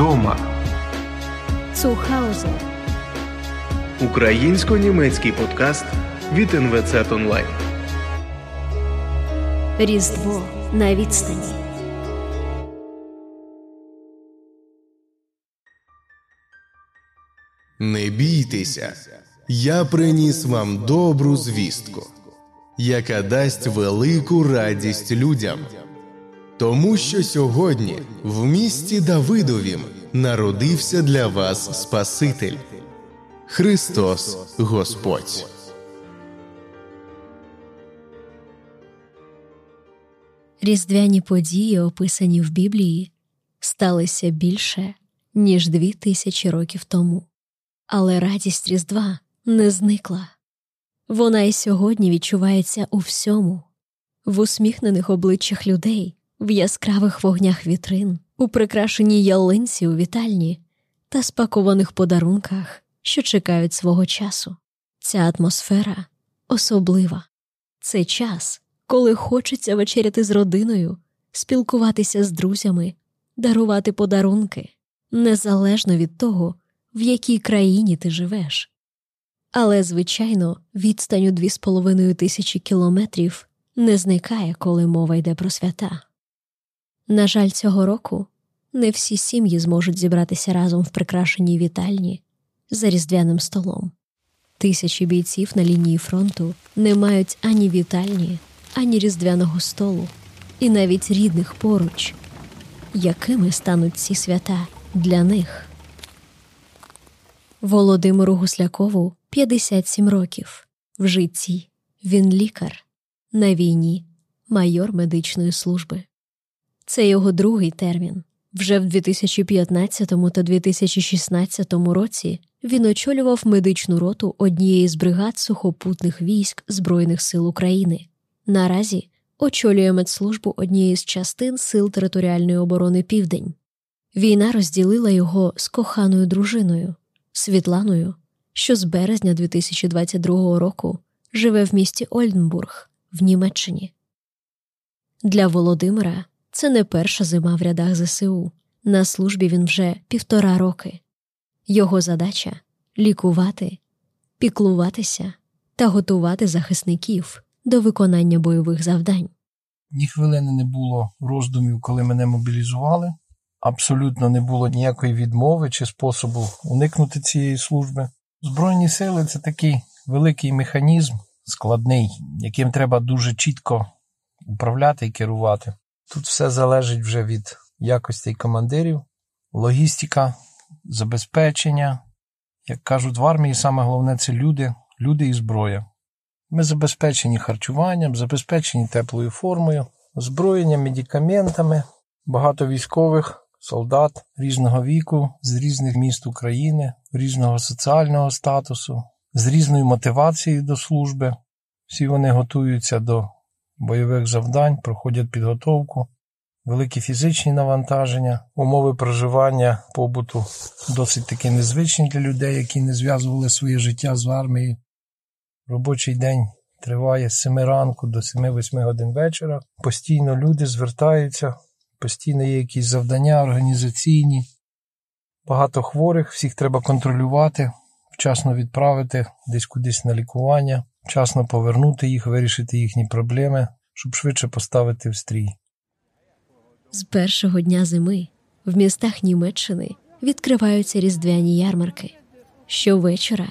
вдома. Zuhause. Українсько-німецький подкаст від НВЦ Онлайн. Різдво на відстані. Не бійтеся, я приніс вам добру звістку, яка дасть велику радість людям. Тому що сьогодні в місті Давидовім народився для вас Спаситель Христос Господь. Різдвяні події, описані в Біблії, сталися більше, ніж дві тисячі років тому. Але радість Різдва не зникла. Вона і сьогодні відчувається у всьому, в усміхнених обличчях людей, в яскравих вогнях вітрин, у прикрашеній ялинці у вітальні та спакованих подарунках, що чекають свого часу. Ця атмосфера особлива. Це час, коли хочеться вечеряти з родиною, спілкуватися з друзями, дарувати подарунки, незалежно від того, в якій країні ти живеш. Але, звичайно, відстань у дві з половиною тисячі кілометрів не зникає, коли мова йде про свята. На жаль, цього року не всі сім'ї зможуть зібратися разом в прикрашеній вітальні за різдвяним столом. Тисячі бійців на лінії фронту не мають ані вітальні, ані різдвяного столу, і навіть рідних поруч. Якими стануть ці свята для них? Володимиру Гуслякову 57 років. В житті він лікар, на війні майор медичної служби. Це його другий термін. Вже в 2015 та 2016 році він очолював медичну роту однієї з бригад сухопутних військ Збройних сил України. Наразі очолює медслужбу однієї з частин Сил територіальної оборони Південь. Війна розділила його з коханою дружиною Світланою, що з березня 2022 року живе в місті Ольденбург в Німеччині. Для Володимира це не перша зима в рядах ЗСУ. На службі він вже півтора роки. Його задача лікувати, піклуватися та готувати захисників до виконання бойових завдань. Ні хвилини не було роздумів, коли мене мобілізували. Абсолютно не було ніякої відмови чи способу уникнути цієї служби. Збройні сили це такий великий механізм, складний, яким треба дуже чітко управляти і керувати. Тут все залежить вже від якостей командирів, логістика, забезпечення. Як кажуть в армії, саме головне це люди, люди і зброя. Ми забезпечені харчуванням, забезпечені теплою формою, озброєнням, медикаментами, багато військових, солдат різного віку, з різних міст України, різного соціального статусу, з різною мотивацією до служби. Всі вони готуються до бойових завдань, проходять підготовку, великі фізичні навантаження, умови проживання, побуту досить таки незвичні для людей, які не зв'язували своє життя з армією. Робочий день триває з 7 ранку до 7-8 годин вечора. Постійно люди звертаються, постійно є якісь завдання організаційні. Багато хворих, всіх треба контролювати, вчасно відправити десь кудись на лікування, вчасно повернути їх, вирішити їхні проблеми, щоб швидше поставити в стрій. З першого дня зими в містах Німеччини відкриваються різдвяні ярмарки. Щовечора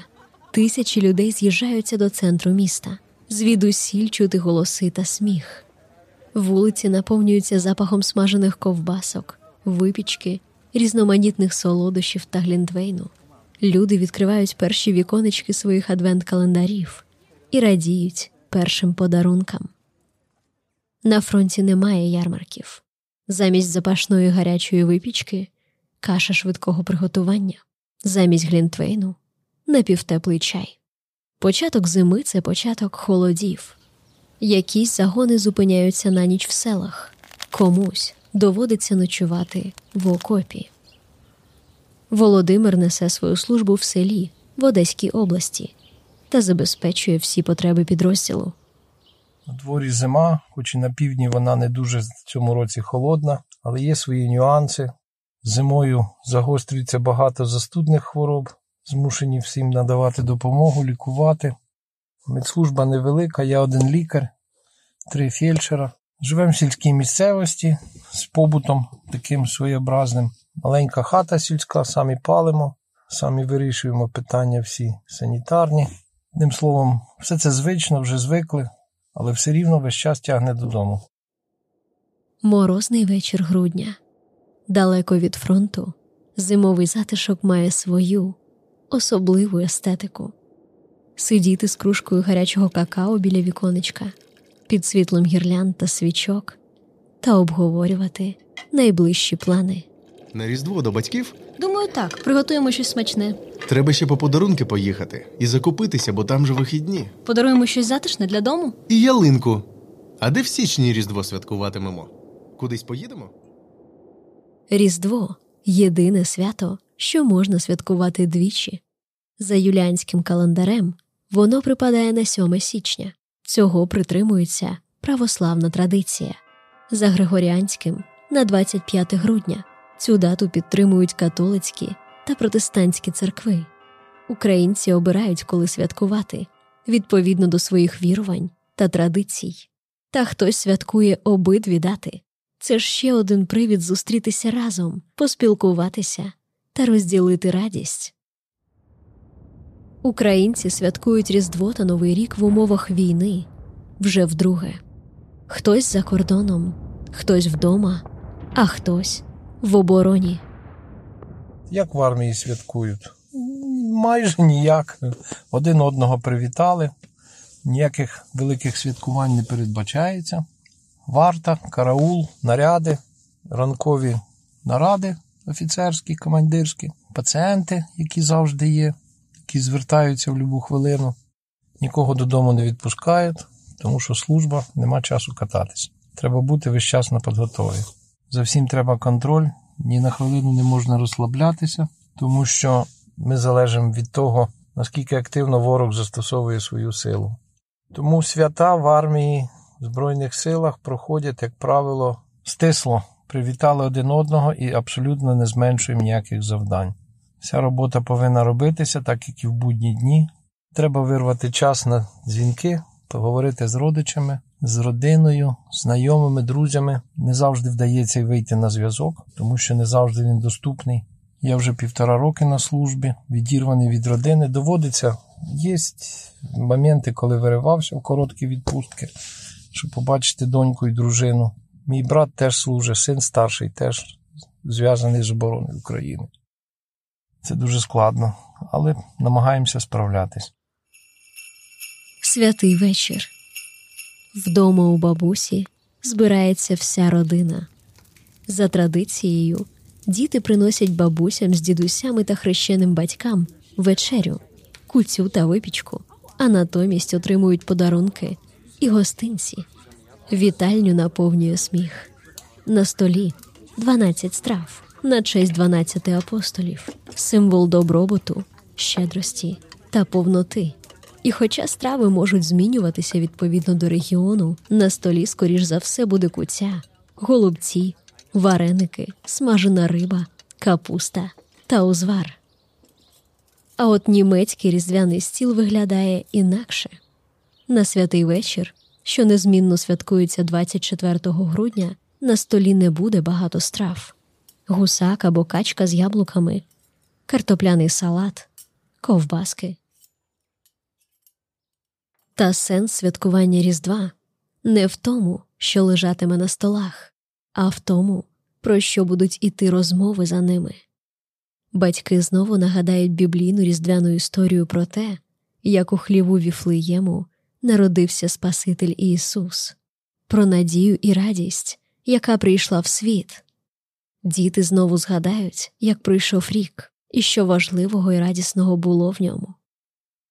тисячі людей з'їжджаються до центру міста, звідусіль чути голоси та сміх. Вулиці наповнюються запахом смажених ковбасок, випічки, різноманітних солодощів та глінтвейну. Люди відкривають перші віконечки своїх адвент-календарів і радіють першим подарункам. На фронті немає ярмарків. Замість запашної гарячої випічки каша швидкого приготування, замість глінтвейну напівтеплий чай. Початок зими це початок холодів. Якісь загони зупиняються на ніч в селах, комусь доводиться ночувати в окопі. Володимир несе свою службу в селі в Одеській області та забезпечує всі потреби підрозділу. На дворі зима, хоч і на півдні вона не дуже в цьому році холодна, але є свої нюанси. Зимою загострюється багато застудних хвороб, змушені всім надавати допомогу, лікувати. Медслужба невелика, я один лікар, три фельдшера. Живемо в сільській місцевості з побутом таким своєобразним. Маленька хата сільська, самі палимо, самі вирішуємо питання всі санітарні. Одним словом, все це звично, вже звикли, але все рівно весь час тягне додому. Морозний вечір грудня. Далеко від фронту, зимовий затишок має свою особливу естетику. Сидіти з кружкою гарячого какао біля віконечка, під світлом гірлянд та свічок та обговорювати найближчі плани. На Різдво до батьків Думаю, так, приготуємо щось смачне. треба ще по подарунки поїхати і закупитися, бо там же вихідні. Подаруємо щось затишне для дому. І ялинку. А де в січні Різдво святкуватимемо? Кудись поїдемо? Різдво єдине свято, що можна святкувати двічі. За юліанським календарем воно припадає на 7 січня. Цього притримується православна традиція. За григоріанським на 25 грудня. Цю дату підтримують католицькі та протестантські церкви. Українці обирають, коли святкувати відповідно до своїх вірувань та традицій. Та хтось святкує обидві дати. Це ще один привід зустрітися разом, поспілкуватися та розділити радість. Українці святкують Різдво та Новий рік в умовах війни вже вдруге. Хтось за кордоном, хтось вдома, а хтось в обороні. Як в армії святкують? Майже ніяк. Один одного привітали, ніяких великих святкувань не передбачається. Варта, караул, наряди, ранкові наради офіцерські, командирські, пацієнти, які завжди є, які звертаються в будь-яку хвилину. Нікого додому не відпускають, тому що служба нема часу кататись. Треба бути весь час на підготові. За всім треба контроль, ні на хвилину не можна розслаблятися, тому що ми залежимо від того, наскільки активно ворог застосовує свою силу. Тому свята в армії, в Збройних силах проходять, як правило, стисло, привітали один одного і абсолютно не зменшуємо ніяких завдань. Вся робота повинна робитися, так як і в будні дні. Треба вирвати час на дзвінки, поговорити з родичами, з родиною, знайомими, друзями. Не завжди вдається вийти на зв'язок, тому що не завжди він доступний. Я вже півтора роки на службі, відірваний від родини. Доводиться, є моменти, коли виривався в короткі відпустки, щоб побачити доньку і дружину. Мій брат теж служить, син старший, теж зв'язаний з обороною України. Це дуже складно, але намагаємося справлятись. Святий вечір. Вдома у бабусі збирається вся родина. За традицією, діти приносять бабусям з дідусями та хрещеним батькам вечерю, куцю та випічку, а натомість отримують подарунки і гостинці. Вітальню наповнює сміх. На столі 12 страв на честь 12 апостолів, символ добробуту, щедрості та повноти. І хоча страви можуть змінюватися відповідно до регіону, на столі, скоріш за все, буде куця, голубці, вареники, смажена риба, капуста та узвар. А от німецький різдвяний стіл виглядає інакше. На святий вечір, що незмінно святкується 24 грудня, на столі не буде багато страв: гусак або качка з яблуками, картопляний салат, ковбаски. Та сенс святкування Різдва не в тому, що лежатиме на столах, а в тому, про що будуть іти розмови за ними. Батьки знову нагадають біблійну різдвяну історію про те, як у хліву Віфлеєму народився Спаситель Ісус, про надію і радість, яка прийшла в світ. Діти знову згадають, як пройшов рік, і що важливого і радісного було в ньому.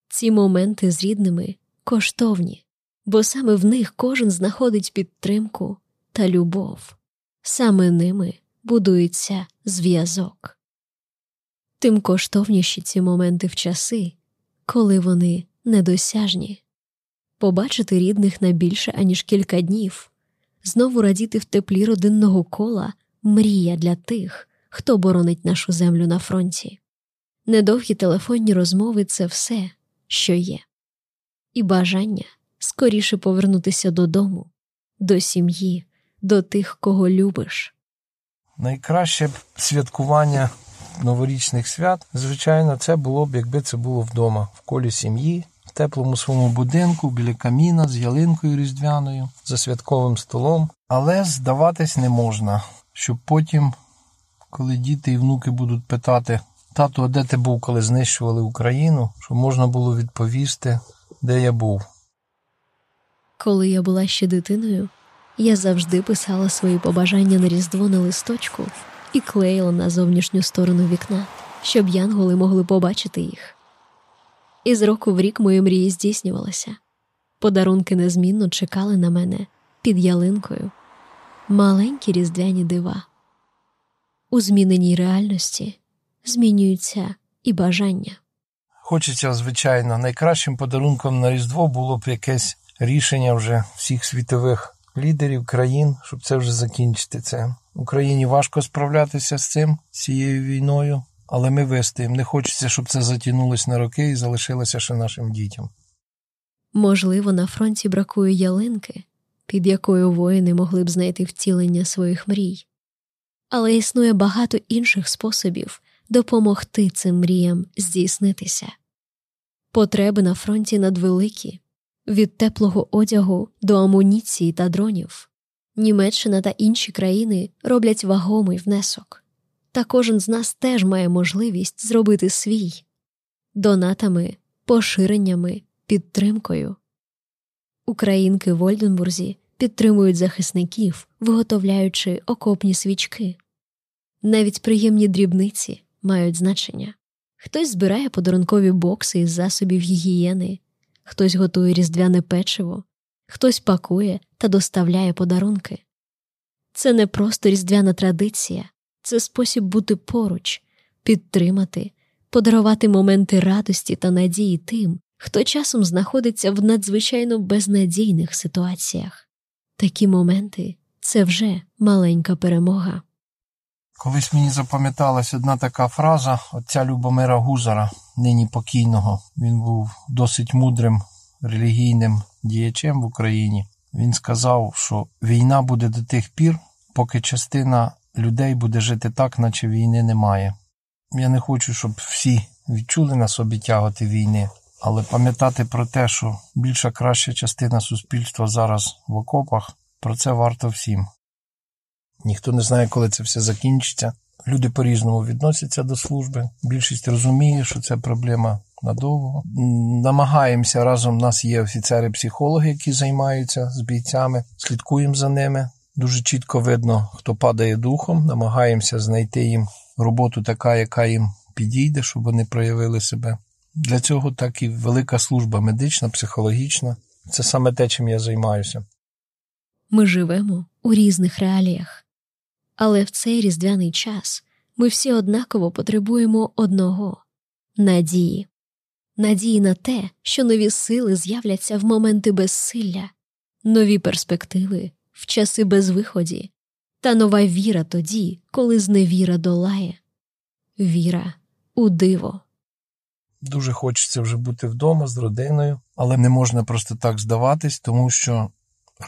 Ці моменти з рідними коштовні, бо саме в них кожен знаходить підтримку та любов, саме ними будується зв'язок. Тим коштовніші ці моменти в часи, коли вони недосяжні, побачити рідних на більше аніж кілька днів, знову радіти в теплі родинного кола мрія для тих, хто боронить нашу землю на фронті. Недовгі телефонні розмови це все, що є, і бажання скоріше повернутися додому, до сім'ї, до тих, кого любиш. Найкраще святкування новорічних свят, звичайно, це було б, якби це було вдома, в колі сім'ї, в теплому своєму будинку, біля каміна з ялинкою різдвяною, за святковим столом. Але здаватись не можна, щоб потім, коли діти і внуки будуть питати, тату, а де ти був, коли знищували Україну, щоб можна було відповісти, де я був. Коли я була ще дитиною, я завжди писала свої побажання на різдво на листочку і клеїла на зовнішню сторону вікна, щоб янголи могли побачити їх. І з року в рік мої мрії здійснювалися. Подарунки незмінно чекали на мене під ялинкою, маленькі різдвяні дива. У зміненій реальності змінюються і бажання. Хочеться, звичайно, найкращим подарунком на Різдво було б якесь рішення вже всіх світових лідерів країн, щоб це вже закінчити. Це Україні важко справлятися з цим, з цією війною, але ми вистоїмо. Не хочеться, щоб це затягнулося на роки і залишилося ще нашим дітям. Можливо, на фронті бракує ялинки, під якою воїни могли б знайти втілення своїх мрій, але існує багато інших способів допомогти цим мріям здійснитися. Потреби на фронті надвеликі від теплого одягу до амуніції та дронів. Німеччина та інші країни роблять вагомий внесок, та кожен з нас теж має можливість зробити свій донатами, поширеннями, підтримкою. Українки в Ольденбурзі підтримують захисників, виготовляючи окопні свічки. Навіть приємні дрібниці мають значення. Хтось збирає подарункові бокси із засобів гігієни, хтось готує різдвяне печиво, хтось пакує та доставляє подарунки. Це не просто різдвяна традиція, це спосіб бути поруч, підтримати, подарувати моменти радості та надії тим, хто часом знаходиться в надзвичайно безнадійних ситуаціях. Такі моменти це вже маленька перемога. Колись мені запам'яталась одна така фраза отця Любомира Гузара, нині покійного. Він був досить мудрим релігійним діячем в Україні. Він сказав, що війна буде до тих пір, поки частина людей буде жити так, наче війни немає. Я не хочу, щоб всі відчули на собі тяготи війни, але пам'ятати про те, що більша краща частина суспільства зараз в окопах, про це варто всім. Ніхто не знає, коли це все закінчиться. Люди по-різному відносяться до служби. Більшість розуміє, що це проблема надовго. Намагаємося разом. У нас є офіцери-психологи, які займаються з бійцями, слідкуємо за ними. Дуже чітко видно, хто падає духом. Намагаємося знайти їм роботу, така, яка їм підійде, щоб вони проявили себе. Для цього так і велика служба медична, психологічна. Це саме те, чим я займаюся. Ми живемо у різних реаліях. Але в цей різдвяний час ми всі однаково потребуємо одного надії, надії на те, що нові сили з'являться в моменти безсилля, нові перспективи в часи безвиході, та нова віра тоді, коли зневіра долає, віра у диво. Дуже хочеться вже бути вдома з родиною, але не можна просто так здаватись, тому що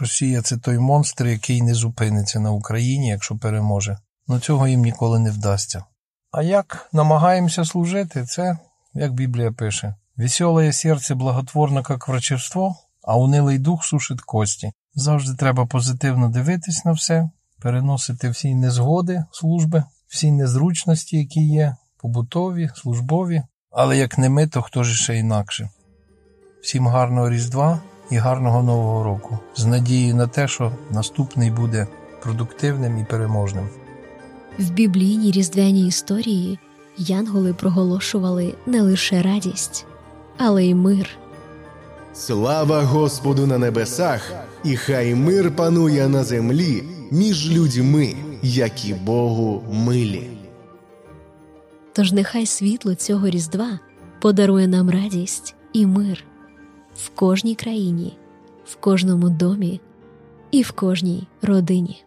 Росія це той монстр, який не зупиниться на Україні, якщо переможе. Ну цього їм ніколи не вдасться. А як намагаємося служити, це, як Біблія пише, веселе серце благотворно, як врачевство, а унилий дух сушить кості. Завжди треба позитивно дивитись на все, переносити всі незгоди служби, всі незручності, які є, побутові, службові. Але як не ми, то хто ж ще інакше. Всім гарного Різдва і гарного Нового року з надією на те, що наступний буде продуктивним і переможним. В біблійній різдвяній історії янголи проголошували не лише радість, але й мир. Слава Господу на небесах, і хай мир панує на землі між людьми, які Богу милі. Тож нехай світло цього Різдва подарує нам радість і мир в кожній країні, в кожному домі і в кожній родині.